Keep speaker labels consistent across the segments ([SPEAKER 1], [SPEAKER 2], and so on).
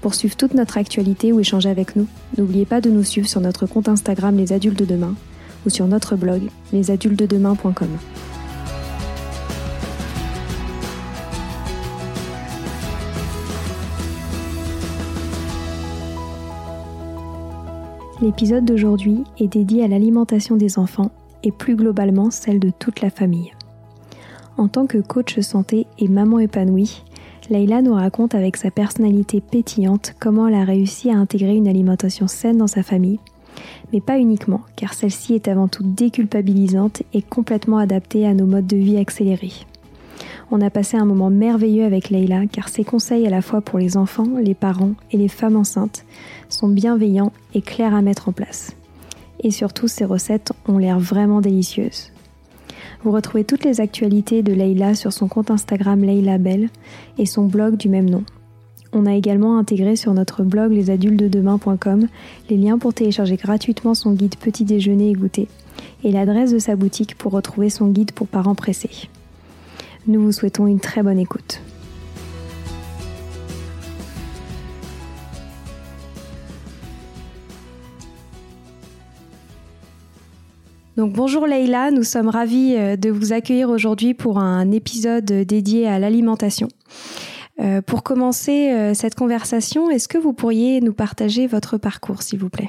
[SPEAKER 1] Pour suivre toute notre actualité ou échanger avec nous, n'oubliez pas de nous suivre sur notre compte Instagram Les Adultes de Demain ou sur notre blog lesadultesdedemain.com. L'épisode d'aujourd'hui est dédié à l'alimentation des enfants et plus globalement celle de toute la famille. En tant que coach santé et maman épanouie, Leïla nous raconte avec sa personnalité pétillante comment elle a réussi à intégrer une alimentation saine dans sa famille, mais pas uniquement, car celle-ci est avant tout déculpabilisante et complètement adaptée à nos modes de vie accélérés. On a passé un moment merveilleux avec Leïla car ses conseils à la fois pour les enfants, les parents et les femmes enceintes sont bienveillants et clairs à mettre en place. Et surtout, ses recettes ont l'air vraiment délicieuses. Vous retrouvez toutes les actualités de Leïla sur son compte Instagram Leïla Belle et son blog du même nom. On a également intégré sur notre blog lesadultesdedemain.com les liens pour télécharger gratuitement son guide petit déjeuner et goûter et l'adresse de sa boutique pour retrouver son guide pour parents pressés. Nous vous souhaitons une très bonne écoute. Donc bonjour Leïla, nous sommes ravis euh, de vous accueillir aujourd'hui pour un épisode dédié à l'alimentation. Euh, pour commencer euh, cette conversation, est-ce que vous pourriez nous partager votre parcours, s'il vous plaît?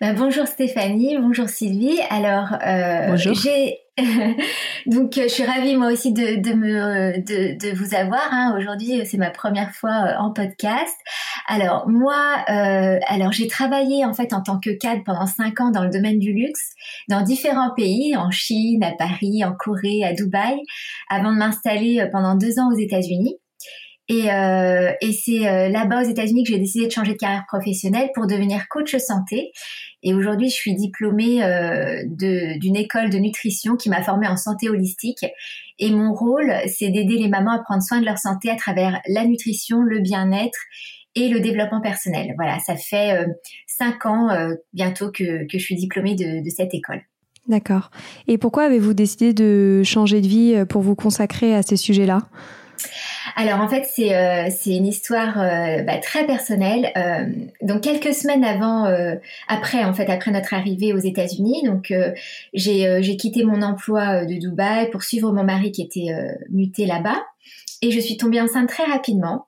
[SPEAKER 2] Bah, bonjour Stéphanie, bonjour Sylvie. Alors, euh, j'ai donc je suis ravie moi aussi de, de me de, de vous avoir. Hein. Aujourd'hui, c'est ma première fois euh, en podcast. Alors moi, euh, alors j'ai travaillé en fait en tant que cadre pendant cinq ans dans le domaine du luxe dans différents pays, en Chine, à Paris, en Corée, à Dubaï, avant de m'installer euh, pendant deux ans aux États-Unis. Et, euh, et c'est euh, là-bas aux États-Unis que j'ai décidé de changer de carrière professionnelle pour devenir coach santé. Et aujourd'hui, je suis diplômée euh, d'une école de nutrition qui m'a formée en santé holistique. Et mon rôle, c'est d'aider les mamans à prendre soin de leur santé à travers la nutrition, le bien-être et le développement personnel. Voilà, ça fait euh, cinq ans euh, bientôt que, que je suis diplômée de, de cette école.
[SPEAKER 1] D'accord. Et pourquoi avez-vous décidé de changer de vie pour vous consacrer à ces sujets-là?
[SPEAKER 2] Alors en fait c'est euh, une histoire euh, bah, très personnelle. Euh, donc quelques semaines avant, après en fait après notre arrivée aux États-Unis, donc j'ai quitté mon emploi de Dubaï pour suivre mon mari qui était muté là-bas. et je suis tombée enceinte très rapidement.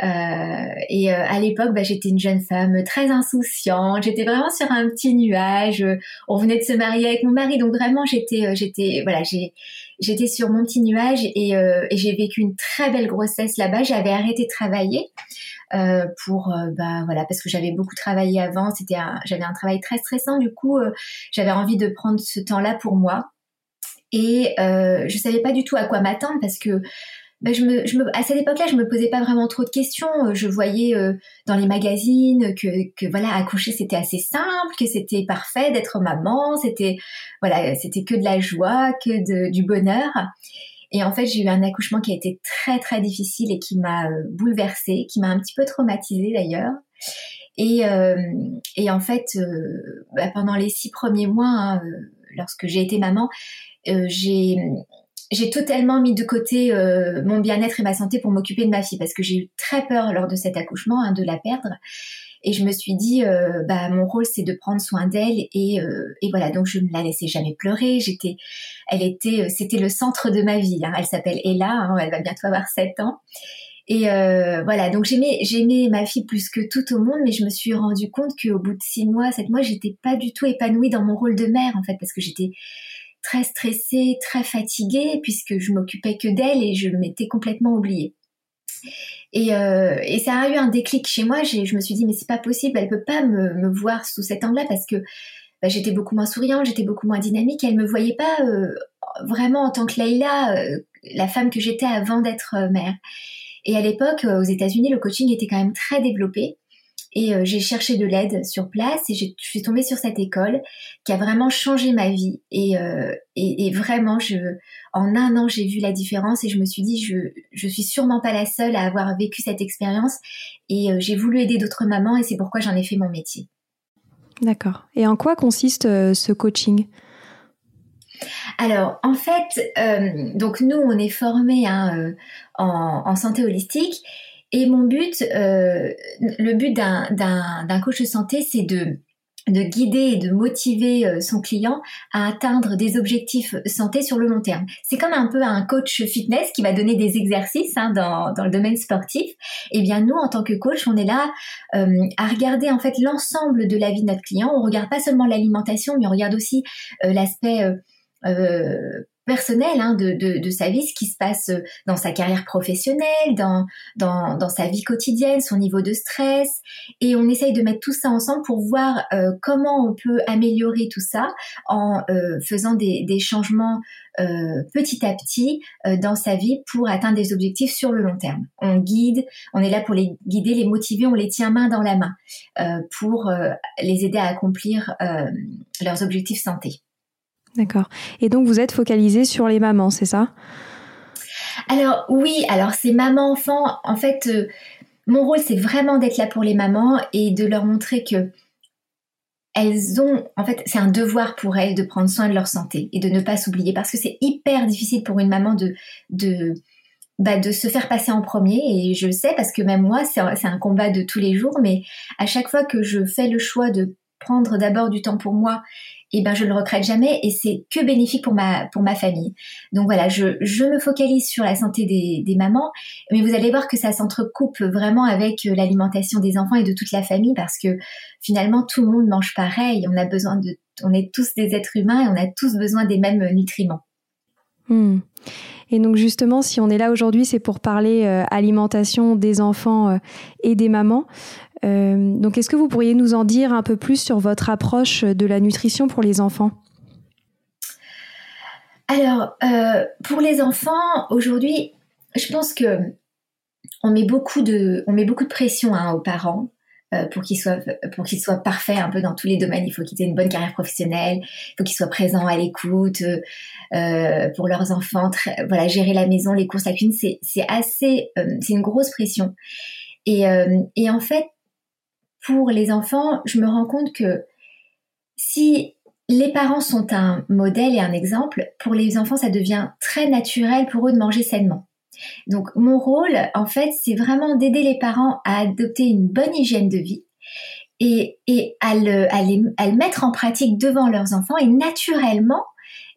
[SPEAKER 2] Et à l'époque, bah, j'étais une jeune femme très insouciante. J'étais vraiment sur un petit nuage. On venait de se marier avec mon mari, donc vraiment j'étais, j'étais, voilà, j'ai, j'étais sur mon petit nuage et, et j'ai vécu une très belle grossesse là-bas. J'avais arrêté de travailler. Euh, pour bah voilà parce que j'avais beaucoup travaillé avant c'était j'avais un travail très stressant du coup j'avais envie de prendre ce temps-là pour moi et euh, je savais pas du tout à quoi m'attendre parce que bah, à cette époque-là, je me posais pas vraiment trop de questions. Euh, je voyais euh, dans les magazines que, voilà, accoucher c'était assez simple, que c'était parfait d'être maman, c'était voilà, c'était que de la joie, que du bonheur. Et en fait, j'ai eu un accouchement qui a été très très difficile et qui m'a euh, bouleversée, qui m'a un petit peu traumatisée d'ailleurs. Et, et en fait, bah, pendant les six premiers mois, hein, lorsque j'ai été maman, j'ai j'ai totalement mis de côté euh, mon bien-être et ma santé pour m'occuper de ma fille parce que j'ai eu très peur lors de cet accouchement hein, de la perdre. Et je me suis dit, euh, bah mon rôle c'est de prendre soin d'elle et, euh, et voilà donc je ne la laissais jamais pleurer. J'étais, elle était, c'était le centre de ma vie. Hein. Elle s'appelle Ella, hein, elle va bientôt avoir 7 ans. Et voilà donc j'aimais j'aimais ma fille plus que tout au monde, mais je me suis rendu compte qu'au bout de six mois, sept mois, j'étais pas du tout épanouie dans mon rôle de mère en fait parce que j'étais très stressée, très fatiguée, puisque je m'occupais que d'elle et je m'étais complètement oubliée. Et, euh, ça a eu un déclic chez moi. Je me suis dit mais c'est pas possible, elle peut pas me, voir sous cet angle-là parce que bah, j'étais beaucoup moins souriante, j'étais beaucoup moins dynamique. Elle me voyait pas euh, vraiment en tant que Leïla, euh, la femme que j'étais avant d'être mère. Et à l'époque, aux États-Unis, le coaching était quand même très développé. Et euh, j'ai cherché de l'aide sur place et je suis tombée sur cette école qui a vraiment changé ma vie. Et, euh, et, et, vraiment, je, en un an, j'ai vu la différence et je me suis dit, je, je suis sûrement pas la seule à avoir vécu cette expérience. Et euh, j'ai voulu aider d'autres mamans et c'est pourquoi j'en ai fait mon métier.
[SPEAKER 1] D'accord. Et en quoi consiste ce coaching?
[SPEAKER 2] Alors, en fait, donc nous, on est formés hein, en, en, santé holistique et mon but, euh, le but d'un coach de santé, c'est de de guider et de motiver euh, son client à atteindre des objectifs santé sur le long terme. C'est comme un peu un coach fitness qui va donner des exercices hein, dans, dans le domaine sportif. Et eh bien nous, en tant que coach, on est là euh, à regarder en fait l'ensemble de la vie de notre client. On regarde pas seulement l'alimentation, mais on regarde aussi l'aspect personnel hein, de, de, de, sa vie, ce qui se passe euh, dans sa carrière professionnelle, dans, dans, dans, sa vie quotidienne, son niveau de stress. Et on essaye de mettre tout ça ensemble pour voir euh, comment on peut améliorer tout ça en euh, faisant des, des changements euh, petit à petit dans sa vie pour atteindre des objectifs sur le long terme. On guide, on est là pour les guider, les motiver, on les tient main dans la main pour les aider à accomplir leurs objectifs santé.
[SPEAKER 1] D'accord. Et donc vous êtes focalisé sur les mamans, c'est ça?
[SPEAKER 2] Alors oui, alors c'est maman-enfant. En fait, euh, mon rôle c'est vraiment d'être là pour les mamans et de leur montrer que elles ont, en fait, c'est un devoir pour elles de prendre soin de leur santé et de ne pas s'oublier parce que c'est hyper difficile pour une maman de, de, bah, de se faire passer en premier et je le sais parce que même moi c'est un combat de tous les jours mais à chaque fois que je fais le choix de prendre d'abord du temps pour moi et eh ben je le regrette jamais et c'est que bénéfique pour ma pour ma famille. Donc voilà, je, je me focalise sur la santé des, des mamans, mais vous allez voir que ça s'entrecoupe vraiment avec euh, l'alimentation des enfants et de toute la famille parce que finalement tout le monde mange pareil. On a besoin de, on est tous des êtres humains et on a tous besoin des mêmes nutriments.
[SPEAKER 1] Hmm. Et donc justement, si on est là aujourd'hui, c'est pour parler euh, alimentation des enfants euh, et des mamans. Euh, donc, est-ce que vous pourriez nous en dire un peu plus sur votre approche de la nutrition pour les enfants?
[SPEAKER 2] Alors, euh, pour les enfants, aujourd'hui, je pense que on met beaucoup de, on met beaucoup de pression hein, aux parents euh, pour qu'ils soient pour qu'ils soient parfaits un peu dans tous les domaines. Il faut qu'ils aient une bonne carrière professionnelle, il faut qu'ils soient présents à l'écoute pour leurs enfants. voilà, gérer la maison, les courses, la cuisine, c'est assez, c'est une grosse pression. Et en fait, pour les enfants, je me rends compte que si les parents sont un modèle et un exemple, pour les enfants, ça devient très naturel pour eux de manger sainement. Donc mon rôle, en fait, c'est vraiment d'aider les parents à adopter une bonne hygiène de vie et, à, le, à, le mettre en pratique devant leurs enfants. Et naturellement,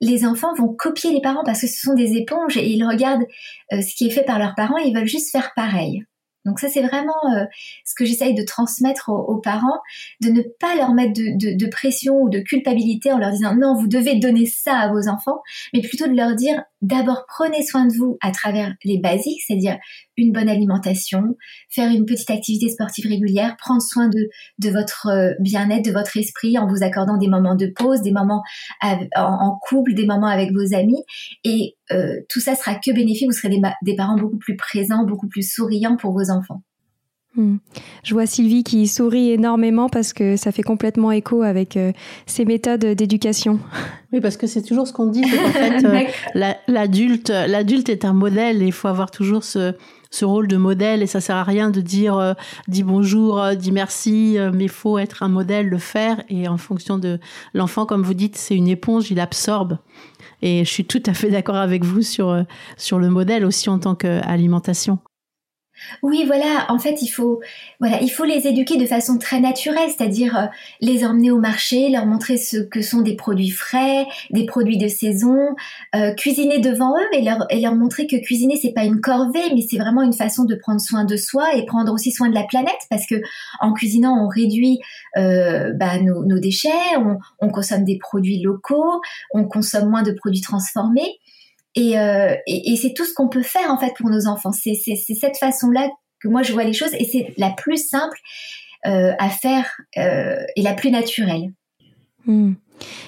[SPEAKER 2] les enfants vont copier les parents parce que ce sont des éponges et ils regardent ce qui est fait par leurs parents et ils veulent juste faire pareil. Donc ça, c'est vraiment euh, ce que j'essaye de transmettre aux, parents, de ne pas leur mettre de, pression ou de culpabilité en leur disant non, vous devez donner ça à vos enfants, mais plutôt de leur dire d'abord prenez soin de vous à travers les basiques, c'est-à-dire une bonne alimentation, faire une petite activité sportive régulière, prendre soin de, votre euh, bien-être, de votre esprit en vous accordant des moments de pause, des moments en, couple, des moments avec vos amis. Et euh, tout ça sera que bénéfique, vous serez des, parents beaucoup plus présents, beaucoup plus souriants pour vos enfants.
[SPEAKER 1] Hmm. Je vois Sylvie qui sourit énormément parce que ça fait complètement écho avec euh, ses méthodes d'éducation.
[SPEAKER 3] Oui, parce que c'est toujours ce qu'on dit, en fait, l'adulte, l'adulte est un modèle et il faut avoir toujours ce, ce rôle de modèle et ça sert à rien de dire euh, dis bonjour, euh, dis merci, euh, mais il faut être un modèle, le faire et en fonction de l'enfant, comme vous dites, c'est une éponge, il absorbe. Et je suis tout à fait d'accord avec vous sur, sur le modèle aussi en tant qu'alimentation.
[SPEAKER 2] Oui, voilà. En fait, il faut, voilà, il faut les éduquer de façon très naturelle, c'est-à-dire euh, les emmener au marché, leur montrer ce que sont des produits frais, des produits de saison, euh, cuisiner devant eux et leur et leur montrer que cuisiner c'est pas une corvée, mais c'est vraiment une façon de prendre soin de soi et prendre aussi soin de la planète, parce que en cuisinant on réduit euh, bah, nos, nos, déchets, on, on consomme des produits locaux, on consomme moins de produits transformés. Euh, et, et, c'est tout ce qu'on peut faire en fait pour nos enfants. C'est cette façon-là que moi je vois les choses et c'est la plus simple euh, à faire euh, et la plus naturelle.
[SPEAKER 1] Hmm.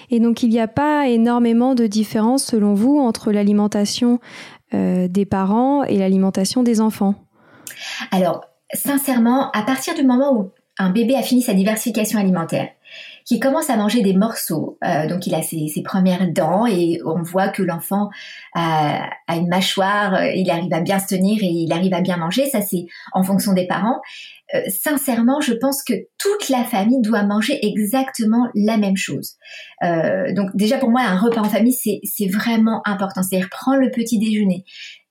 [SPEAKER 1] Et donc il n'y a pas énormément de différence selon vous entre l'alimentation des parents et l'alimentation des enfants?
[SPEAKER 2] Alors sincèrement, à partir du moment où un bébé a fini sa diversification alimentaire, qui commence à manger des morceaux. Euh, donc il a ses, premières dents et on voit que l'enfant a, une mâchoire, euh, il arrive à bien se tenir et il arrive à bien manger. Ça c'est en fonction des parents. Euh, sincèrement, je pense que toute la famille doit manger exactement la même chose. donc déjà pour moi, un repas en famille, c'est vraiment important. C'est-à-dire prendre le petit déjeuner,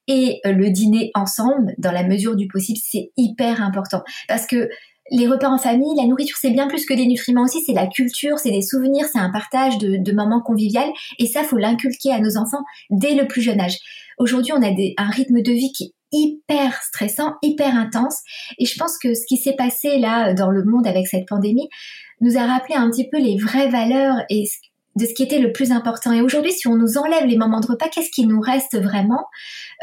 [SPEAKER 2] et le dîner ensemble, dans la mesure du possible, c'est hyper important. Parce que les repas en famille, la nourriture, c'est bien plus que des nutriments aussi, c'est la culture, c'est des souvenirs, c'est un partage de, moments conviviaux. Et ça, faut l'inculquer à nos enfants dès le plus jeune âge. Aujourd'hui, on a un rythme de vie qui est hyper stressant, hyper intense. Et je pense que ce qui s'est passé là dans le monde avec cette pandémie nous a rappelé un petit peu les vraies valeurs et de ce qui était le plus important. Et aujourd'hui, si on nous enlève les moments de repas, qu'est-ce qui nous reste vraiment?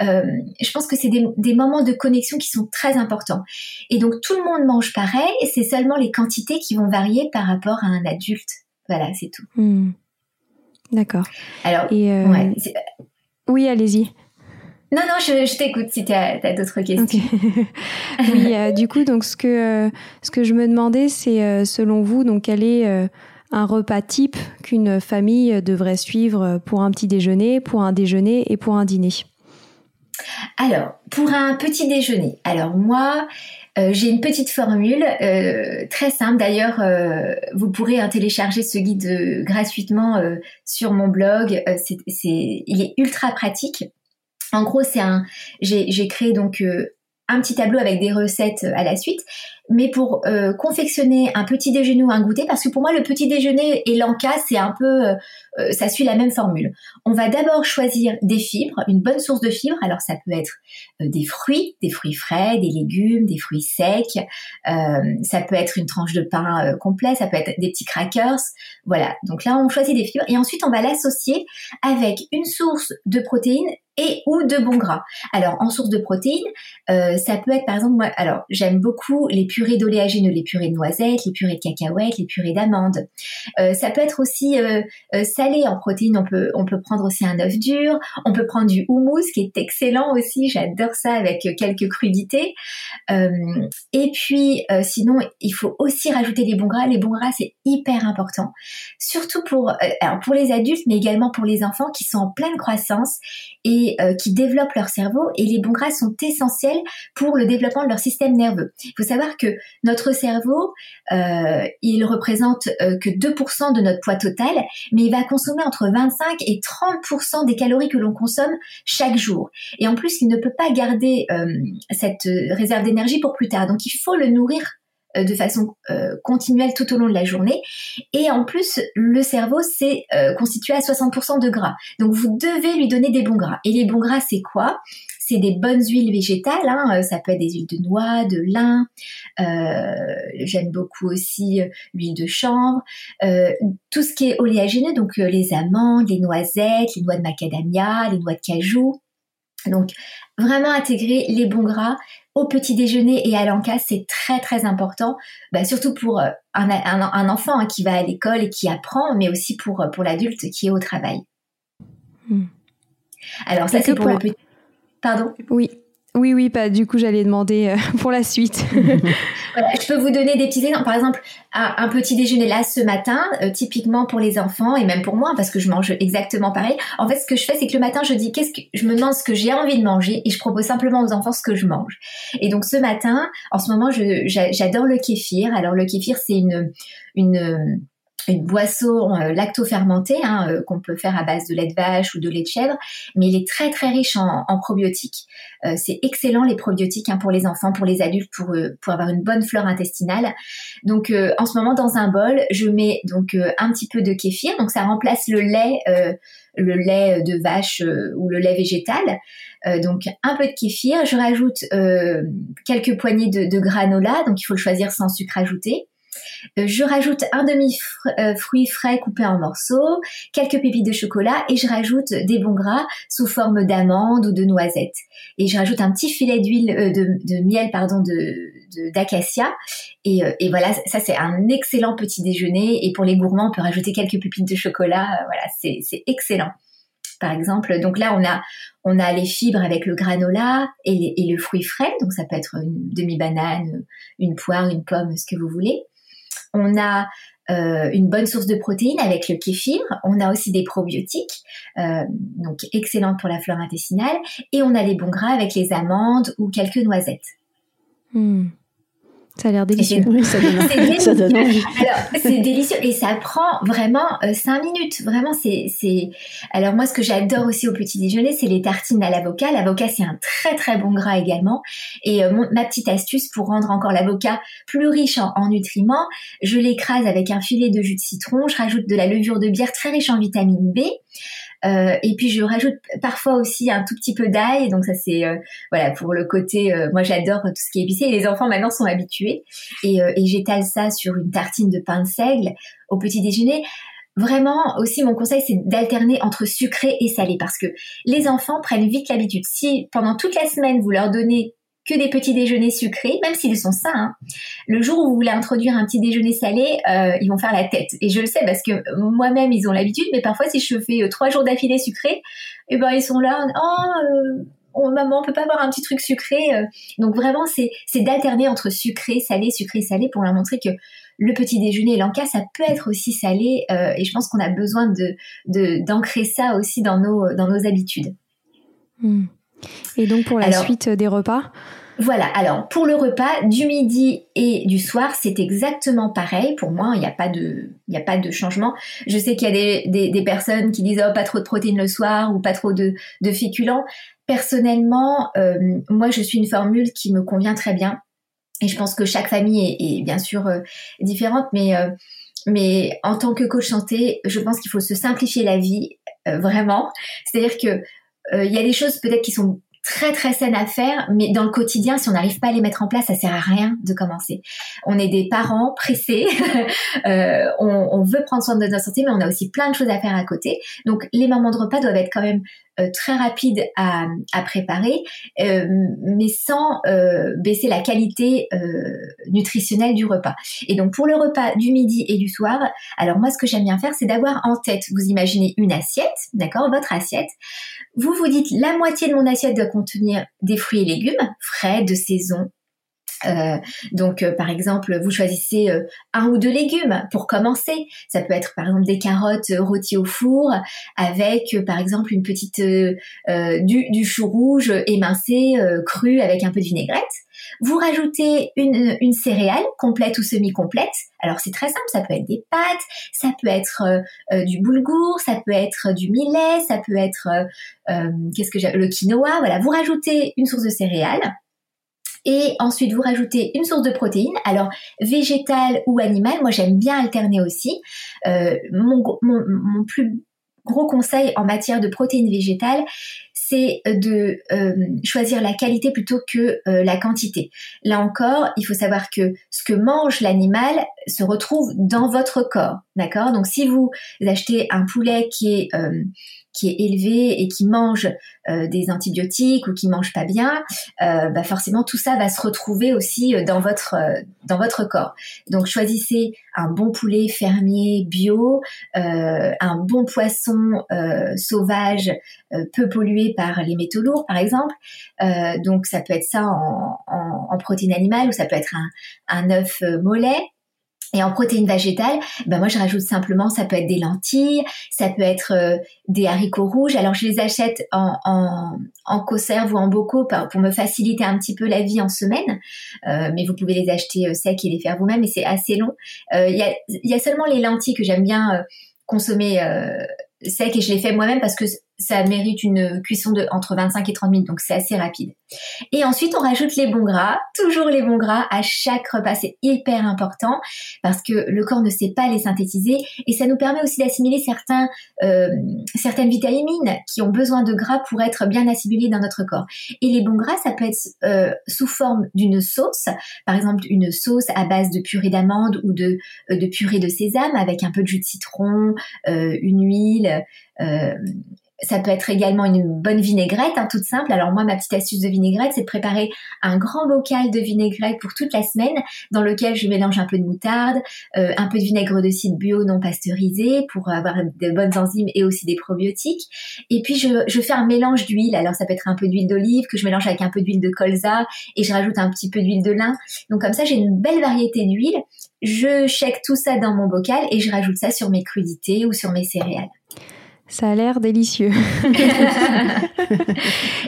[SPEAKER 2] Euh, Je pense que c'est des, moments de connexion qui sont très importants. Et donc, tout le monde mange pareil, et c'est seulement les quantités qui vont varier par rapport à un adulte. Voilà, c'est tout.
[SPEAKER 1] Hmm. D'accord.
[SPEAKER 2] Alors, euh,
[SPEAKER 1] oui, allez-y.
[SPEAKER 2] Non, non, je, t'écoute si tu as, d'autres questions.
[SPEAKER 1] oui, euh, du coup, donc ce que, ce que je me demandais, c'est selon vous, donc quel est un repas type qu'une famille devrait suivre pour un petit déjeuner, pour un déjeuner et pour un dîner
[SPEAKER 2] Alors, pour un petit déjeuner, alors moi, euh, j'ai une petite formule euh, très simple. D'ailleurs, euh, vous pourrez télécharger ce guide gratuitement sur mon blog. il est ultra pratique. En gros, c'est un. J'ai, créé donc un petit tableau avec des recettes à la suite mais pour euh, confectionner un petit déjeuner ou un goûter, parce que pour moi le petit déjeuner et l'enca c'est un peu, euh, euh, ça suit la même formule. On va d'abord choisir des fibres, une bonne source de fibres. Alors ça peut être des fruits, des fruits frais, des légumes, des fruits secs. ça peut être une tranche de pain complet, ça peut être des petits crackers. Voilà. Donc là on choisit des fibres et ensuite on va l'associer avec une source de protéines et ou de bons gras. Alors en source de protéines, ça peut être par exemple moi, alors j'aime beaucoup les purées d'oléagineux, les purées de noisettes, les purées de cacahuètes, les purées d'amandes. Euh, ça peut être aussi euh, euh, salé en protéines. On peut on peut prendre aussi un œuf dur. On peut prendre du houmous qui est excellent aussi. J'adore ça avec quelques crudités. et puis sinon il faut aussi rajouter les bons gras. Les bons gras c'est hyper important, surtout pour alors pour les adultes mais également pour les enfants qui sont en pleine croissance et qui développent leur cerveau. Et les bons gras sont essentiels pour le développement de leur système nerveux. Il faut savoir que notre cerveau, euh, il représente euh, que 2% de notre poids total, mais il va consommer entre 25 et 30% des calories que l'on consomme chaque jour. Et en plus, il ne peut pas garder euh, cette réserve d'énergie pour plus tard. Donc, il faut le nourrir de façon continuelle tout au long de la journée. Et en plus, le cerveau, c'est constitué à 60% de gras. Donc vous devez lui donner des bons gras. Et les bons gras, c'est quoi? C'est des bonnes huiles végétales, hein. ça peut être des huiles de noix, de lin, j'aime beaucoup aussi l'huile de chanvre, tout ce qui est oléagineux, donc les amandes, les noisettes, les noix de macadamia, les noix de cajou, donc vraiment intégrer les bons gras au petit déjeuner et à l'encas, c'est très très important, bah, surtout pour euh, un, enfant hein, qui va à l'école et qui apprend, mais aussi pour, euh, pour l'adulte qui est au travail. Hmm. Alors ça c'est pour, pour le petit... Pardon
[SPEAKER 1] Oui, oui, oui, pas. Du coup, j'allais demander euh, pour la suite.
[SPEAKER 2] je peux vous donner des petits exemples. Par exemple, un, petit déjeuner là ce matin, euh, typiquement pour les enfants et même pour moi, parce que je mange exactement pareil. En fait, ce que je fais, c'est que le matin, je dis qu'est-ce que je me demande ce que j'ai envie de manger et je propose simplement aux enfants ce que je mange. Et donc ce matin, en ce moment, j'adore le kéfir. Alors le kéfir, c'est une une une boisson euh, lacto-fermentée hein, euh, qu'on peut faire à base de lait de vache ou de lait de chèvre, mais il est très très riche en, probiotiques. Euh, c'est excellent les probiotiques hein, pour les enfants, pour les adultes, pour pour avoir une bonne flore intestinale. Donc en ce moment dans un bol, je mets donc un petit peu de kéfir, donc ça remplace le lait le lait de vache ou le lait végétal. donc un peu de kéfir, je rajoute quelques poignées de, de granola, donc il faut le choisir sans sucre ajouté. Euh, je rajoute un demi-fruit frais coupé en morceaux, quelques pépites de chocolat et je rajoute des bons gras sous forme d'amande ou de noisette. Et je rajoute un petit filet d'huile, euh, de, miel, pardon, de, d'acacia. Et, euh, voilà, ça c'est un excellent petit déjeuner. Et pour les gourmands, on peut rajouter quelques pépites de chocolat. Voilà, c'est, excellent. Par exemple, donc là on a on a les fibres avec le granola et, et le fruit frais. Donc ça peut être une demi-banane, une poire, une pomme, ce que vous voulez. On a euh, une bonne source de protéines avec le kéfir. On a aussi des probiotiques, euh, donc excellentes pour la flore intestinale. Et on a les bons gras avec les amandes ou quelques noisettes.
[SPEAKER 1] Hmm. Ça a l'air délicieux.
[SPEAKER 2] ça donne, Alors, c'est délicieux et ça prend vraiment 5 euh, minutes. Vraiment, c'est, c'est. Alors, moi, ce que j'adore aussi au petit déjeuner, c'est les tartines à l'avocat. L'avocat, c'est un très, très bon gras également. Et euh, ma petite astuce pour rendre encore l'avocat plus riche en, en nutriments, je l'écrase avec un filet de jus de citron. Je rajoute de la levure de bière très riche en vitamine B. Euh, et puis je rajoute parfois aussi un tout petit peu d'ail. Donc ça c'est euh, voilà pour le côté. Euh, moi j'adore tout ce qui est épicé. Et les enfants maintenant sont habitués. Et, et j'étale ça sur une tartine de pain de seigle au petit déjeuner. Vraiment aussi mon conseil c'est d'alterner entre sucré et salé parce que les enfants prennent vite l'habitude. Si pendant toute la semaine vous leur donnez que des petits déjeuners sucrés, même s'ils sont sains. Hein. Le jour où vous voulez introduire un petit déjeuner salé, euh, ils vont faire la tête. Et je le sais parce que moi-même, ils ont l'habitude, mais parfois, si je fais euh, trois jours d'affilée sucré, eh ben, ils sont là, oh, euh, maman, on peut pas avoir un petit truc sucré. Donc vraiment, c'est, d'alterner entre sucré, salé, sucré, salé pour leur montrer que le petit déjeuner et l'enca, ça peut être aussi salé. et je pense qu'on a besoin de, d'ancrer ça aussi dans nos, dans nos habitudes.
[SPEAKER 1] Hmm. Et donc pour la suite des repas
[SPEAKER 2] voilà, alors pour le repas du midi et du soir, c'est exactement pareil. Pour moi, il n'y a, pas de, a pas de changement. Je sais qu'il y a des, des, personnes qui disent oh, pas trop de protéines le soir ou pas trop de, de féculents. Personnellement, euh, moi, je suis une formule qui me convient très bien. Et je pense que chaque famille est, bien sûr euh, différente, mais, euh, mais en tant que coach santé, je pense qu'il faut se simplifier la vie, vraiment. C'est-à-dire que il y a des choses peut-être qui sont très très saines à faire, mais dans le quotidien, si on n'arrive pas à les mettre en place, ça sert à rien de commencer. On est des parents pressés, euh, on, on, veut prendre soin de notre santé, mais on a aussi plein de choses à faire à côté. Donc les moments de repas doivent être quand même euh, très rapides à, préparer, euh, mais sans euh, baisser la qualité nutritionnelle du repas. Et donc pour le repas du midi et du soir, alors moi ce que j'aime bien faire, c'est d'avoir en tête, vous imaginez une assiette, d'accord, votre assiette. Vous vous dites la moitié de mon assiette doit contenir des fruits et légumes frais de saison. Euh, donc, euh, par exemple, vous choisissez euh, un ou deux légumes pour commencer. Ça peut être, par exemple, des carottes rôties au four avec, par exemple, une petite du, du chou rouge émincé cru avec un peu de vinaigrette. Vous rajoutez une, une céréale complète ou semi-complète. Alors c'est très simple, ça peut être des pâtes, ça peut être euh, euh, du boulgour, ça peut être du millet, ça peut être euh, qu'est-ce que j'ai le quinoa. Voilà, vous rajoutez une source de céréales Et ensuite, vous rajoutez une source de protéines. Alors, végétale ou animale, moi j'aime bien alterner aussi. Euh, mon, mon, plus gros conseil en matière de protéines végétales, c'est de euh, choisir la qualité plutôt que euh, la quantité. Là encore, il faut savoir que ce que mange l'animal se retrouve dans votre corps, d'accord? Donc si vous achetez un poulet qui est euh, qui est élevé et qui mange euh, des antibiotiques ou qui mange pas bien, euh, bah forcément tout ça va se retrouver aussi euh, dans votre dans votre corps. Donc choisissez un bon poulet fermier bio, un bon poisson sauvage peu pollué par les métaux lourds par exemple. donc ça peut être ça en, en, en protéines animales ou ça peut être un, un œuf mollet. Et en protéines végétales, ben moi je rajoute simplement, ça peut être des lentilles, ça peut être euh, des haricots rouges. Alors je les achète en, en, en conserve ou en bocaux pour me faciliter un petit peu la vie en semaine. Euh, mais vous pouvez les acheter euh, secs et les faire vous-même, et c'est assez long. Il y, a, y, a, seulement les lentilles que j'aime bien consommer secs et je les fais moi-même parce que ça mérite une cuisson de entre 25 et 30 minutes, donc c'est assez rapide. Et ensuite, on rajoute les bons gras, toujours les bons gras à chaque repas, c'est hyper important parce que le corps ne sait pas les synthétiser et ça nous permet aussi d'assimiler certains, euh, certaines vitamines qui ont besoin de gras pour être bien assimilées dans notre corps. Et les bons gras, ça peut être euh, sous forme d'une sauce, par exemple une sauce à base de purée d'amande ou de, euh, de purée de sésame avec un peu de jus de citron, une huile, ça peut être également une bonne vinaigrette, hein, toute simple. Alors moi, ma petite astuce de vinaigrette, c'est de préparer un grand bocal de vinaigrette pour toute la semaine, dans lequel je mélange un peu de moutarde, euh, un peu de vinaigre de cidre bio non pasteurisé pour avoir de bonnes enzymes et aussi des probiotiques. Et puis je, je fais un mélange d'huile. Alors ça peut être un peu d'huile d'olive que je mélange avec un peu d'huile de colza et je rajoute un petit peu d'huile de lin. Donc comme ça, j'ai une belle variété d'huile. Je check tout ça dans mon bocal et je rajoute ça sur mes crudités ou sur mes céréales.
[SPEAKER 1] Ça a l'air délicieux.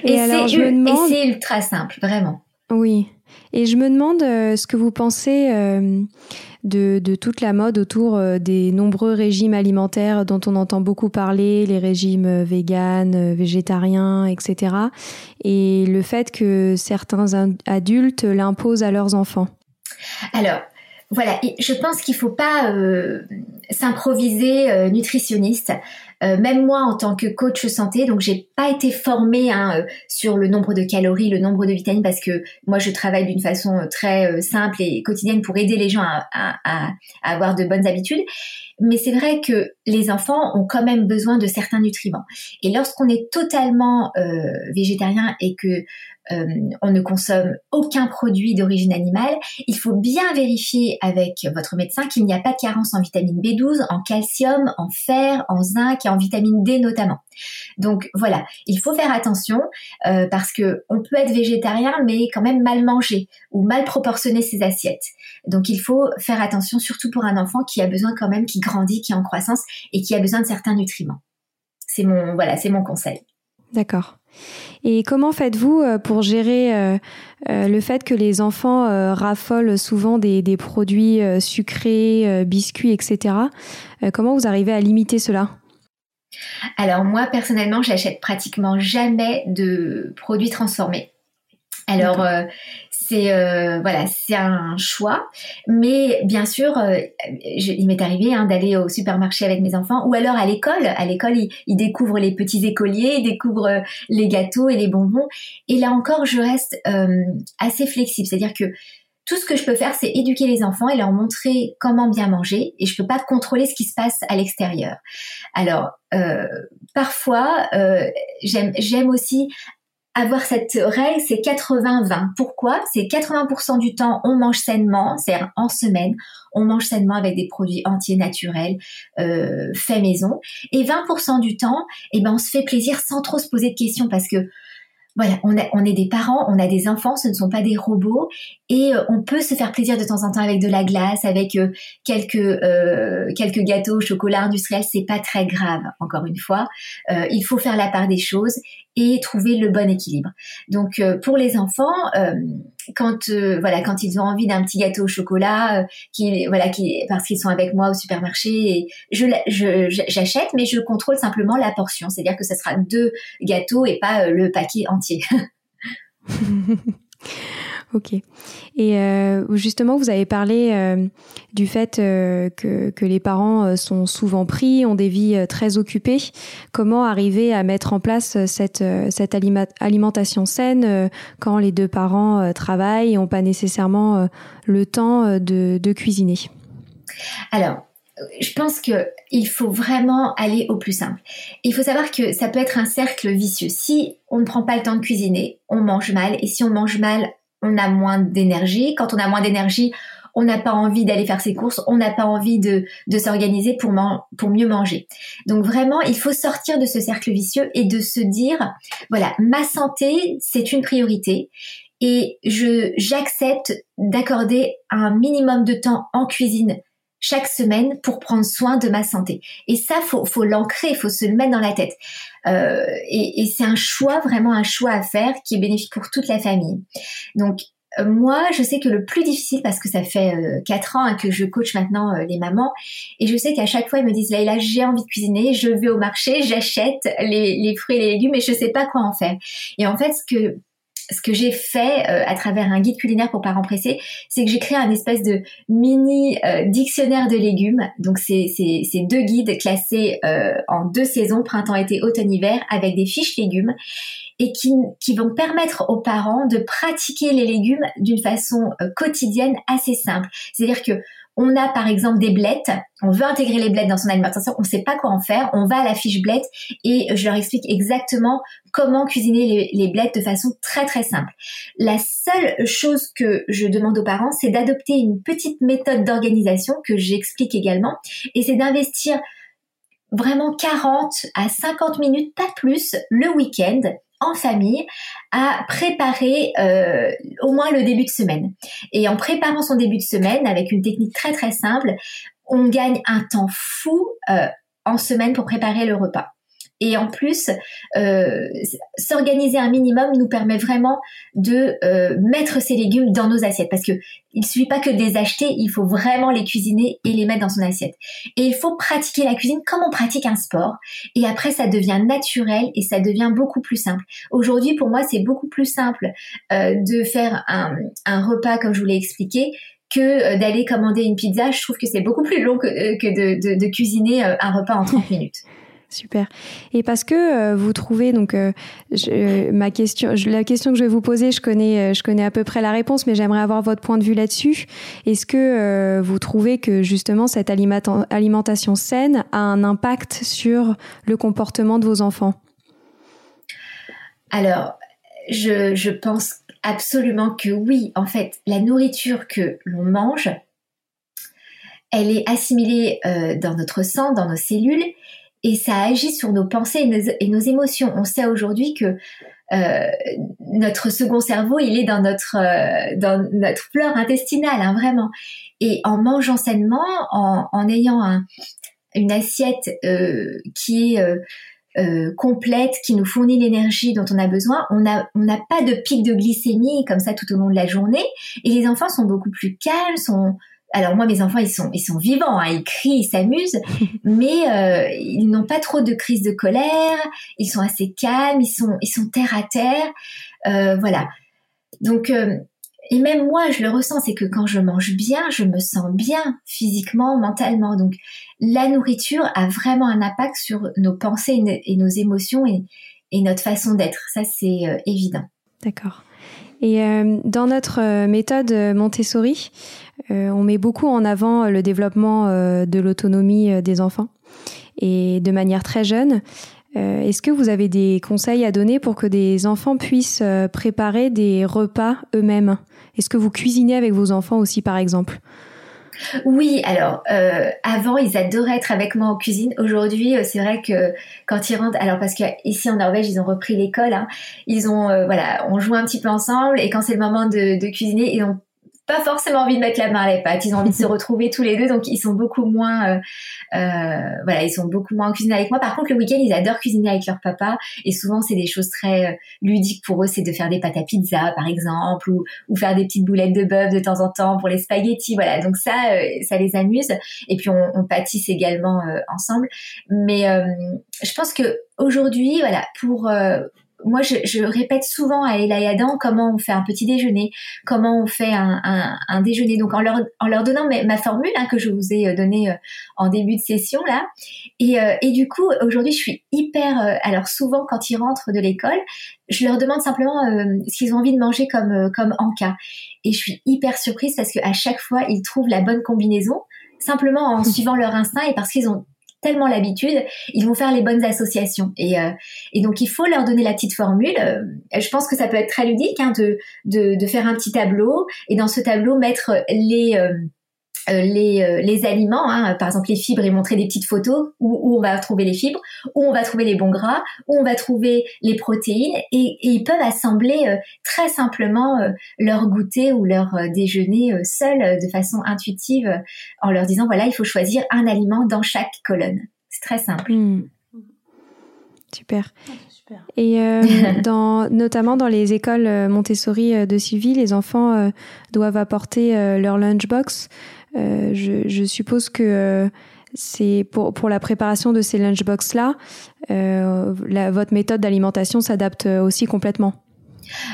[SPEAKER 2] et, alors, je me demande... c'est ultra simple, vraiment.
[SPEAKER 1] Oui. Et je me demande euh, ce que vous pensez euh, de, de, toute la mode autour euh, des nombreux régimes alimentaires dont on entend beaucoup parler, les régimes véganes, végétariens, etc. Et le fait que certains adultes l'imposent à leurs enfants.
[SPEAKER 2] Alors, voilà, je pense qu'il faut pas s'improviser nutritionniste. Euh, même moi, en tant que coach santé, donc j'ai pas été formée hein, euh, sur le nombre de calories, le nombre de vitamines, parce que moi, je travaille d'une façon euh, très simple et quotidienne pour aider les gens à, avoir de bonnes habitudes. Mais c'est vrai que les enfants ont quand même besoin de certains nutriments. Et lorsqu'on est totalement végétarien et que euh, on ne consomme aucun produit d'origine animale, il faut bien vérifier avec votre médecin qu'il n'y a pas de carence en vitamine B12, en calcium, en fer, en zinc et en vitamine D notamment. Donc voilà, il faut faire attention euh, parce que on peut être végétarien mais quand même mal manger ou mal proportionner ses assiettes. Donc il faut faire attention surtout pour un enfant qui a besoin quand même qui grandit, qui est en croissance et qui a besoin de certains nutriments. C'est mon voilà, c'est mon conseil.
[SPEAKER 1] D'accord. Et comment faites-vous euh, pour gérer euh, euh, le fait que les enfants raffolent souvent des, produits sucrés, biscuits, etc. Comment vous arrivez à limiter cela?
[SPEAKER 2] Alors moi personnellement, j'achète pratiquement jamais de produits transformés. Alors c'est euh, c'est un choix. Mais bien sûr, euh, il m'est arrivé hein, d'aller au supermarché avec mes enfants, ou alors à l'école. À l'école, ils, découvrent les petits écoliers, ils découvrent euh, les gâteaux et les bonbons. Et là encore, je reste assez flexible, c'est-à-dire que tout ce que je peux faire, c'est éduquer les enfants et leur montrer comment bien manger. Et je peux pas contrôler ce qui se passe à l'extérieur. Alors, parfois, j'aime aussi avoir cette règle, c'est 80-20. Pourquoi? C'est 80% du temps, on mange sainement, c'est-à-dire en semaine, on mange sainement avec des produits entiers naturels, euh, faits maison. Et 20% du temps, eh ben, on se fait plaisir sans trop se poser de questions parce que voilà, on, on est des parents, on a des enfants, ce ne sont pas des robots, et euh, on peut se faire plaisir de temps en temps avec de la glace, avec euh, quelques euh, quelques gâteaux au chocolat industriel, c'est pas très grave. Encore une fois, il faut faire la part des choses et trouver le bon équilibre. Donc pour les enfants, quand voilà, quand ils ont envie d'un petit gâteau au chocolat, qui voilà, qui parce qu'ils sont avec moi au supermarché, et je j'achète, mais je contrôle simplement la portion, c'est-à-dire que ce sera deux gâteaux et pas le paquet entier.
[SPEAKER 1] Ok. Et euh, justement, vous avez parlé euh, du fait euh, que, que, les parents sont souvent pris, ont des vies très occupées. Comment arriver à mettre en place cette, cette alimentation saine quand les deux parents travaillent et n'ont pas nécessairement le temps de, de cuisiner?
[SPEAKER 2] Alors, je pense que il faut vraiment aller au plus simple. Il faut savoir que ça peut être un cercle vicieux. Si on ne prend pas le temps de cuisiner, on mange mal, et si on mange mal, on a moins d'énergie. Quand on a moins d'énergie, on n'a pas envie d'aller faire ses courses, on n'a pas envie de, s'organiser pour, pour mieux manger. Donc vraiment, il faut sortir de ce cercle vicieux et de se dire, voilà, ma santé, c'est une priorité et je j'accepte d'accorder un minimum de temps en cuisine chaque semaine pour prendre soin de ma santé. Et ça, faut, faut l'ancrer, faut se le mettre dans la tête. Euh, et, c'est un choix, vraiment un choix à faire qui est bénéfique pour toute la famille. Donc, euh, moi, je sais que le plus difficile, parce que ça fait euh, quatre ans hein, que je coach maintenant les mamans, et je sais qu'à chaque fois, ils me disent, Laïla, j'ai envie de cuisiner, je vais au marché, j'achète les, fruits et les légumes, et je sais pas quoi en faire. Et en fait, ce que ce que j'ai fait euh, à travers un guide culinaire pour parents pressés, c'est que j'ai créé un espèce de mini euh, dictionnaire de légumes. Donc c'est deux guides classés euh, en deux saisons, printemps, été, automne, hiver, avec des fiches légumes et qui, qui vont permettre aux parents de pratiquer les légumes d'une façon quotidienne assez simple. C'est-à-dire que on a par exemple des blettes, on veut intégrer les blettes dans son alimentation, on ne sait pas quoi en faire, on va à la fiche blettes et je leur explique exactement comment cuisiner les, blettes de façon très très simple. La seule chose que je demande aux parents, c'est d'adopter une petite méthode d'organisation que j'explique également. Et c'est d'investir vraiment 40 à 50 minutes, pas plus, le week-end en famille à préparer euh, au moins le début de semaine. Et en préparant son début de semaine avec une technique très très simple, on gagne un temps fou euh, en semaine pour préparer le repas. Et en plus, euh, s'organiser un minimum nous permet vraiment de euh, mettre ces légumes dans nos assiettes. Parce que il suffit pas que de les acheter, il faut vraiment les cuisiner et les mettre dans son assiette. Et il faut pratiquer la cuisine comme on pratique un sport. Et après, ça devient naturel et ça devient beaucoup plus simple. Aujourd'hui, pour moi, c'est beaucoup plus simple euh, de faire un, un repas comme je vous l'ai expliqué que d'aller commander une pizza. Je trouve que c'est beaucoup plus long que, que de, de, de cuisiner un repas en 30 minutes.
[SPEAKER 1] Super. Et parce que euh, vous trouvez donc euh, ma question, la question que je vais vous poser, je connais, euh, je connais à peu près la réponse, mais j'aimerais avoir votre point de vue là-dessus. Est-ce que vous trouvez que justement cette alimentation saine a un impact sur le comportement de vos enfants?
[SPEAKER 2] Alors, je pense absolument que oui. En fait, la nourriture que l'on mange, elle est assimilée dans notre sang, dans nos cellules, et ça agit sur nos pensées et nos, émotions. On sait aujourd'hui que euh, notre second cerveau, il est dans notre euh, dans notre flore intestinale, hein, vraiment. Et en mangeant sainement, en, ayant une assiette euh, qui est complète, qui nous fournit l'énergie dont on a besoin, on n'a on n'a pas de pic de glycémie comme ça tout au long de la journée. Et les enfants sont beaucoup plus calmes, sont alors moi, mes enfants, ils sont, ils sont vivants, hein, ils crient, ils s'amusent, mais euh, ils n'ont pas trop de crise de colère, ils sont assez calmes, ils sont, ils sont terre à terre, euh, voilà. Donc, euh, et même moi, je le ressens, c'est que quand je mange bien, je me sens bien physiquement, mentalement. Donc, la nourriture a vraiment un impact sur nos pensées et nos émotions et, et notre façon d'être. Ça, c'est évident.
[SPEAKER 1] D'accord. Et dans notre méthode Montessori, on met beaucoup en avant le développement euh, de l'autonomie euh, des enfants et de manière très jeune. Est-ce que vous avez des conseils à donner pour que des enfants puissent préparer des repas eux-mêmes? Est-ce que vous cuisinez avec vos enfants aussi, par exemple?
[SPEAKER 2] Oui, alors avant ils adoraient être avec moi en cuisine. Aujourd'hui, c'est vrai que quand ils rentrent, alors parce qu'ici en Norvège ils ont repris l'école, hein, ils ont voilà, on joue un petit peu ensemble et quand c'est le moment de, de cuisiner, ils ont pas forcément envie de mettre la main à la pâte. Ils ont envie de se retrouver tous les deux, donc ils sont beaucoup moins, euh, euh, voilà, ils sont beaucoup moins en cuisine avec moi. Par contre, le week-end, ils adorent cuisiner avec leur papa, et souvent c'est des choses très euh, ludiques pour eux. C'est de faire des pâtes à pizza, par exemple, ou, ou faire des petites boulettes de bœuf de temps en temps pour les spaghettis. Voilà, donc ça, ça les amuse. Et puis on, on pâtisse également ensemble. Mais je pense que aujourd'hui, voilà, pour moi, je, je, répète souvent à Ella et Adam comment on fait un petit déjeuner, comment on fait un, un, un déjeuner. Donc, en leur, en leur donnant ma, formule hein, que je vous ai euh, donnée euh, en début de session là. Et, euh, et du coup, aujourd'hui, je suis hyper. alors, souvent, quand ils rentrent de l'école, je leur demande simplement ce qu'ils ont envie de manger comme comme en cas. Et je suis hyper surprise parce qu'à chaque fois, ils trouvent la bonne combinaison simplement en suivant leur instinct et parce qu'ils ont tellement l'habitude, ils vont faire les bonnes associations. Et, euh, et donc il faut leur donner la petite formule. Euh, je pense que ça peut être très ludique hein, de, de, faire un petit tableau et dans ce tableau mettre les euh, les, euh, les, aliments, hein, par exemple les fibres, et montrer des petites photos où, où, on va trouver les fibres, où on va trouver les bons gras, où on va trouver les protéines, et, et ils peuvent assembler euh, très simplement leur goûter ou leur déjeuner seuls de façon intuitive en leur disant voilà il faut choisir un aliment dans chaque colonne. C'est très simple.
[SPEAKER 1] Hmm. Super. Et dans, notamment dans les écoles Montessori de Sylvie, les enfants doivent apporter leur lunchbox. Euh, je, suppose que euh, c'est pour, la préparation de ces lunchbox-là, euh, votre méthode d'alimentation s'adapte aussi complètement.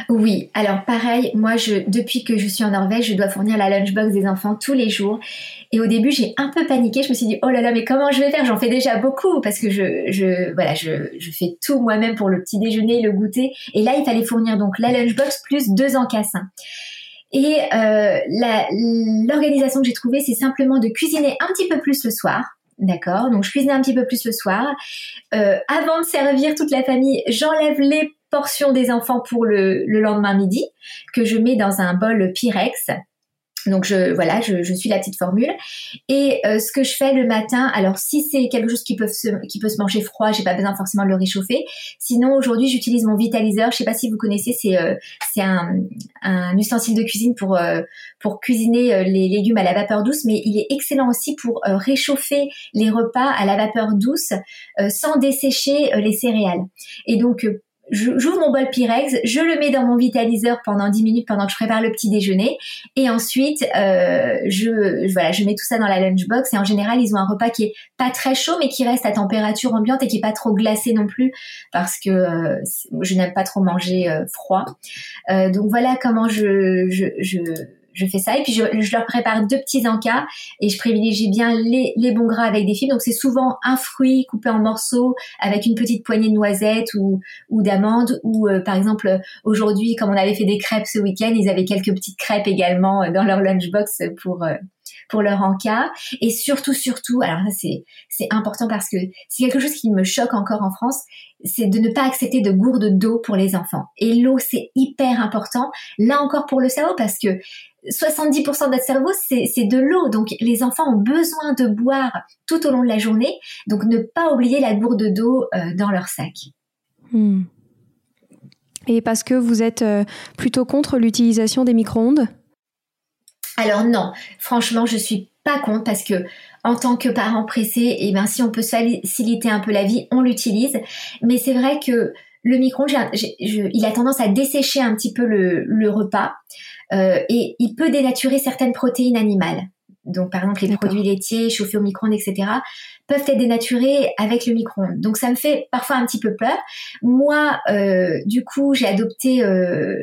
[SPEAKER 2] Oui, alors pareil, moi depuis que je suis en Norvège, je dois fournir la lunchbox des enfants tous les jours. Et au début, j'ai un peu paniqué, je me suis dit "Oh là là, mais comment je vais faire? J'en fais déjà beaucoup parce que je voilà, je, fais tout moi-même pour le petit déjeuner, le goûter et là, il fallait fournir donc la lunchbox plus deux encassins. Et euh, l'organisation que j'ai trouvée, c'est simplement de cuisiner un petit peu plus le soir. D'accord? Donc je cuisine un petit peu plus le soir. Euh, avant de servir toute la famille, j'enlève les portions des enfants pour le, le lendemain midi, que je mets dans un bol Pyrex. Donc je voilà, je, suis la petite formule. Et euh, ce que je fais le matin, alors si c'est quelque chose qui peut se qui peut se manger froid, j'ai pas besoin forcément de le réchauffer. Sinon aujourd'hui j'utilise mon vitaliseur. Je sais pas si vous connaissez, c'est euh, c'est un, un ustensile de cuisine pour euh, pour cuisiner les légumes à la vapeur douce, mais il est excellent aussi pour réchauffer les repas à la vapeur douce sans dessécher les céréales. Et donc j'ouvre mon bol Pyrex, je le mets dans mon vitaliseur pendant 10 minutes pendant que je prépare le petit déjeuner et ensuite euh, je, voilà, je mets tout ça dans la lunchbox et en général ils ont un repas qui est pas très chaud mais qui reste à température ambiante et qui est pas trop glacé non plus parce que euh, je n'aime pas trop manger euh, froid. donc voilà comment je, je fais ça et puis je, leur prépare deux petits encas et je privilégie bien les, les bons gras avec des fibres. Donc c'est souvent un fruit coupé en morceaux avec une petite poignée de noisettes ou, ou d'amandes ou euh, par exemple aujourd'hui comme on avait fait des crêpes ce week-end, ils avaient quelques petites crêpes également euh, dans leur lunchbox pour euh, pour leur encas et surtout surtout alors ça c'est c'est important parce que c'est quelque chose qui me choque encore en France c'est de ne pas accepter de gourde d'eau pour les enfants et l'eau c'est hyper important là encore pour le cerveau parce que 70% de notre cerveau, c'est de l'eau. Donc, les enfants ont besoin de boire tout au long de la journée. Donc, ne pas oublier la gourde d'eau euh, dans leur sac. Hmm.
[SPEAKER 1] Et parce que vous êtes euh, plutôt contre l'utilisation des micro-ondes?
[SPEAKER 2] Alors non, franchement, je suis pas contre parce que en tant que parent pressé, et eh ben si on peut faciliter un peu la vie, on l'utilise. Mais c'est vrai que le micro-ondes, il a tendance à dessécher un petit peu le repas. Euh, et il peut dénaturer certaines protéines animales. Donc, par exemple, les produits laitiers chauffés au micro-ondes, etc., peuvent être dénaturés avec le micro-ondes. Donc, ça me fait parfois un petit peu peur. Moi, euh, du coup, j'ai adopté euh,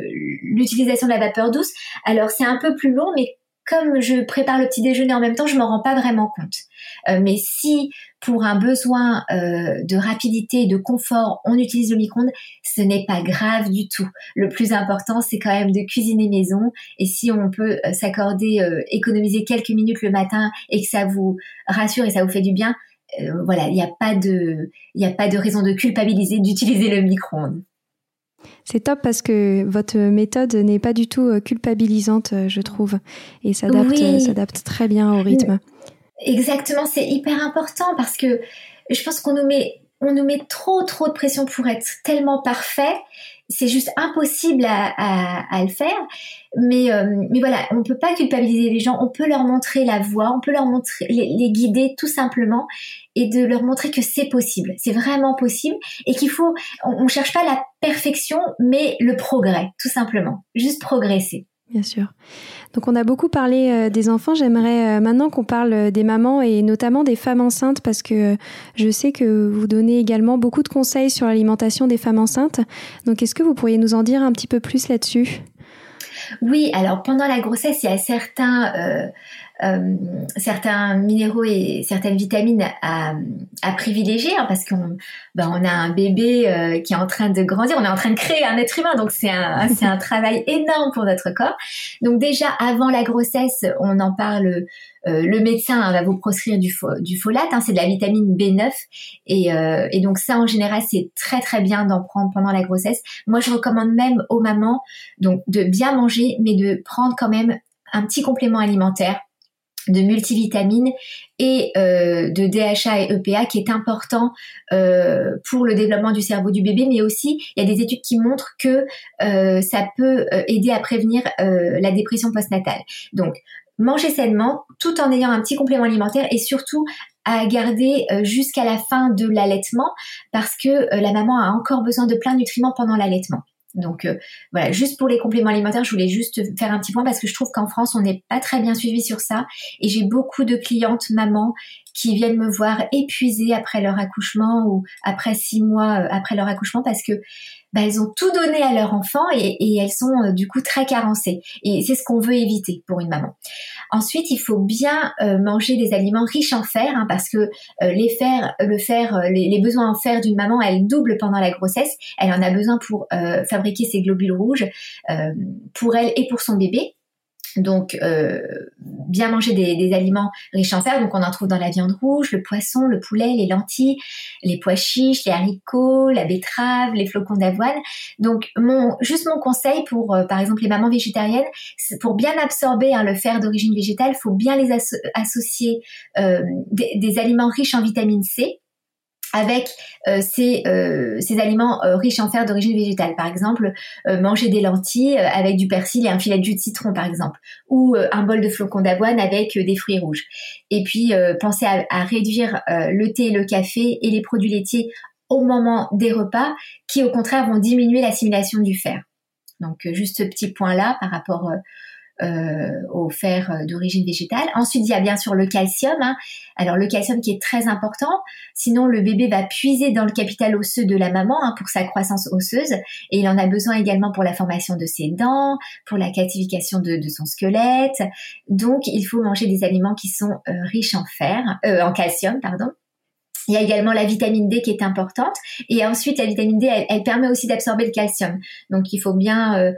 [SPEAKER 2] l'utilisation de la vapeur douce. Alors, c'est un peu plus long, mais comme je prépare le petit déjeuner en même temps, je m'en rends pas vraiment compte. Euh, mais si pour un besoin euh, de rapidité et de confort, on utilise le micro-ondes, ce n'est pas grave du tout. Le plus important, c'est quand même de cuisiner maison. Et si on peut euh, s'accorder, économiser quelques minutes le matin et que ça vous rassure et ça vous fait du bien, voilà, il n'y a pas de, il a pas de raison de culpabiliser d'utiliser le micro-ondes.
[SPEAKER 1] C'est top parce que votre méthode n'est pas du tout euh, culpabilisante, euh, je trouve, et s'adapte, euh, s'adapte très bien au rythme.
[SPEAKER 2] Exactement, c'est hyper important parce que je pense qu'on nous met, on nous met trop, trop de pression pour être tellement parfait c'est juste impossible à, à, le faire. Mais, euh, mais voilà, on peut pas culpabiliser les gens, on peut leur montrer la voie, on peut leur montrer, les, guider tout simplement et de leur montrer que c'est possible, c'est vraiment possible et qu'il faut, on, on cherche pas la perfection, mais le progrès, tout simplement, juste progresser.
[SPEAKER 1] Bien sûr. Donc on a beaucoup parlé euh, des enfants. J'aimerais euh, maintenant qu'on parle euh, des mamans et notamment des femmes enceintes parce que je sais que vous donnez également beaucoup de conseils sur l'alimentation des femmes enceintes. Donc est-ce que vous pourriez nous en dire un petit peu plus là-dessus?
[SPEAKER 2] Oui, alors pendant la grossesse, il y a certains euh, certains minéraux et certaines vitamines à, à privilégier hein, parce qu'on ben, on a un bébé euh, qui est en train de grandir, on est en train de créer un être humain, donc c'est un, c'est un travail énorme pour notre corps. Donc déjà avant la grossesse, on en parle. Euh, le médecin hein, va vous proscrire du, du folate, hein, c'est de la vitamine B9 et, euh, et donc ça en général c'est très très bien d'en prendre pendant la grossesse. Moi je recommande même aux mamans donc de bien manger mais de prendre quand même un petit complément alimentaire de multivitamines et euh, de DHA et EPA qui est important euh, pour le développement du cerveau du bébé, mais aussi il y a des études qui montrent que euh, ça peut aider à prévenir la dépression postnatale. Donc manger sainement tout en ayant un petit complément alimentaire et surtout à garder jusqu'à la fin de l'allaitement parce que la maman a encore besoin de plein de nutriments pendant l'allaitement. Donc euh, voilà, juste pour les compléments alimentaires, je voulais juste faire un petit point parce que je trouve qu'en France, on n'est pas très bien suivi sur ça. Et j'ai beaucoup de clientes mamans qui viennent me voir épuisées après leur accouchement ou après six mois euh, après leur accouchement parce que bah, elles ont tout donné à leur enfant et, elles sont euh, du coup très carencées. Et c'est ce qu'on veut éviter pour une maman. Ensuite, il faut bien euh, manger des aliments riches en fer hein, parce que les fer, le fer, les, besoins en fer d'une maman, elles doublent pendant la grossesse. Elle en a besoin pour fabriquer ses globules rouges pour elle et pour son bébé. Donc, euh, bien manger des, aliments riches en fer. Donc, on en trouve dans la viande rouge, le poisson, le poulet, les lentilles, les pois chiches, les haricots, la betterave, les flocons d'avoine. Donc, mon, juste mon conseil pour, euh, par exemple, les mamans végétariennes, pour bien absorber hein, le fer d'origine végétale, faut bien les associer euh, des aliments riches en vitamine C avec euh, ces, euh, ces, aliments euh, riches en fer d'origine végétale. Par exemple, manger des lentilles avec du persil et un filet de jus de citron, par exemple, ou un bol de flocons d'avoine avec des fruits rouges. Et puis, pensez à, à réduire le thé, le café et les produits laitiers au moment des repas, qui au contraire vont diminuer l'assimilation du fer. Donc, juste ce petit point-là par rapport au fer euh, d'origine végétale. Ensuite, il y a bien sûr le calcium. Hein. Alors le calcium qui est très important. Sinon, le bébé va puiser dans le capital osseux de la maman hein, pour sa croissance osseuse et il en a besoin également pour la formation de ses dents, pour la calcification de, de son squelette. Donc, il faut manger des aliments qui sont euh, riches en fer, euh, en calcium, pardon. Il y a également la vitamine D qui est importante. Et ensuite, la vitamine D, elle, elle permet aussi d'absorber le calcium. Donc, il faut bien euh, euh,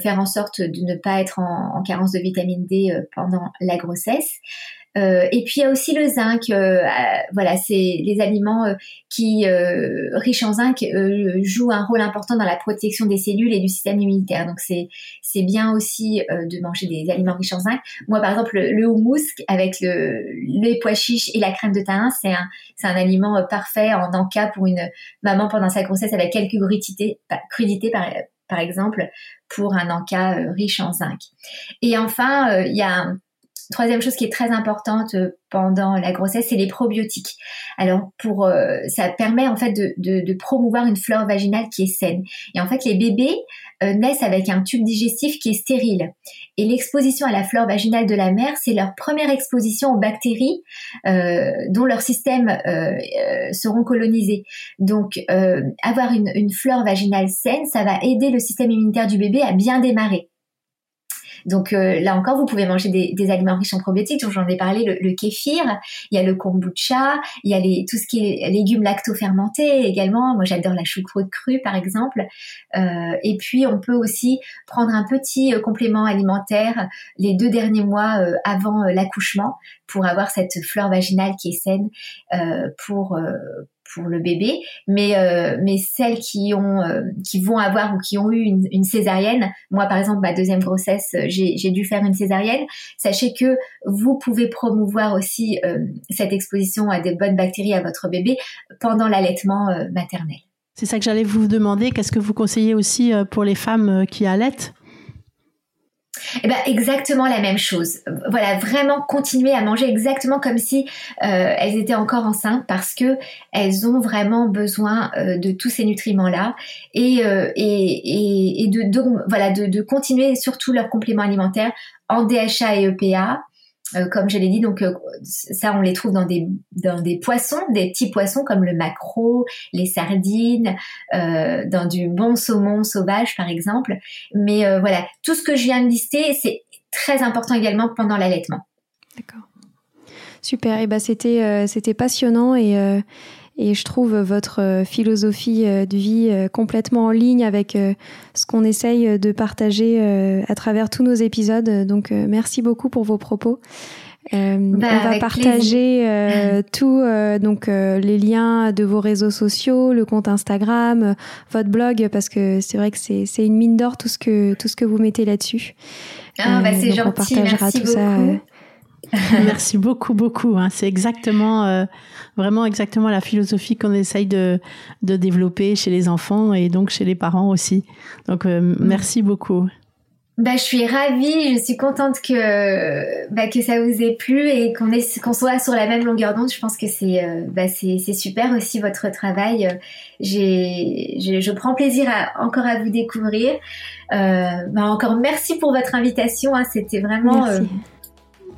[SPEAKER 2] faire en sorte de ne pas être en, carence de vitamine D euh, pendant la grossesse. Euh, et puis il y a aussi le zinc. voilà, c'est les aliments qui riches en zinc jouent un rôle important dans la protection des cellules et du système immunitaire. Donc c'est c'est bien aussi de manger des aliments riches en zinc. Moi par exemple le, houmous avec le, les pois chiches et la crème de thym, c'est un c'est un aliment parfait en encas pour une maman pendant sa grossesse avec quelques crudités, crudités par par exemple, pour un encas euh, riche en zinc. Et enfin, euh, il y a troisième chose qui est très importante euh, pendant la grossesse, c'est les probiotiques. Alors pour ça permet en fait de, promouvoir une flore vaginale qui est saine. Et en fait les bébés naissent avec un tube digestif qui est stérile. Et l'exposition à la flore vaginale de la mère, c'est leur première exposition aux bactéries dont leurs systèmes seront colonisés. Donc avoir une, une flore vaginale saine, ça va aider le système immunitaire du bébé à bien démarrer. Donc euh, là encore, vous pouvez manger des, aliments riches en probiotiques. J'en ai parlé, le, kéfir, il y a le kombucha, il y a les, tout ce qui est légumes lacto-fermentés également. Moi, j'adore la choucroute crue, par exemple. Euh, et puis, on peut aussi prendre un petit euh, complément alimentaire les deux derniers mois avant l'accouchement pour avoir cette flore vaginale qui est saine pour pour le bébé, mais euh, celles euh, qui vont avoir ou qui ont eu une, une césarienne, moi par exemple ma deuxième grossesse, euh, j'ai dû faire une césarienne. Sachez que vous pouvez promouvoir aussi cette exposition à des bonnes bactéries à votre bébé pendant l'allaitement maternel.
[SPEAKER 3] C'est ça que j'allais vous demander. Qu'est-ce que vous conseillez aussi pour les femmes qui allaitent?
[SPEAKER 2] Eh ben, exactement la même chose. Voilà, vraiment continuer à manger exactement comme si euh, elles étaient encore enceintes parce que elles ont vraiment besoin euh, de tous ces nutriments-là et, euh, et, et, de, de, voilà, de, de continuer surtout leurs compléments alimentaires en DHA et EPA euh, comme je l'ai dit, donc euh, ça on les trouve dans des dans des poissons, des petits poissons comme le maquereau, les sardines, euh, dans du bon saumon sauvage par exemple. Mais voilà, tout ce que je viens de lister, c'est très important également pendant l'allaitement.
[SPEAKER 1] D'accord. Super. Et ben c'était c'était passionnant et et je trouve votre euh, philosophie euh, de vie euh, complètement en ligne avec ce qu'on essaye de partager à travers tous nos épisodes. Donc merci beaucoup pour vos propos. Euh, bah, on va partager euh, tout, euh, donc les liens de vos réseaux sociaux, le compte Instagram, votre blog, parce que c'est vrai que c'est une mine d'or tout ce que tout ce que vous mettez là-dessus.
[SPEAKER 2] Ah bah c'est gentil, on partagera merci tout beaucoup. ça
[SPEAKER 3] Merci beaucoup, beaucoup. Hein. C'est exactement, euh, vraiment exactement la philosophie qu'on essaye de, de développer chez les enfants et donc chez les parents aussi. Donc, euh, merci beaucoup.
[SPEAKER 2] Bah, je suis ravie, je suis contente que bah, que ça vous ait plu et qu'on soit sur la même longueur d'onde. Je pense que c'est euh, bah, c'est super aussi votre travail. J'ai je prends plaisir à, encore à vous découvrir. bah, encore merci pour votre invitation. Hein. C'était vraiment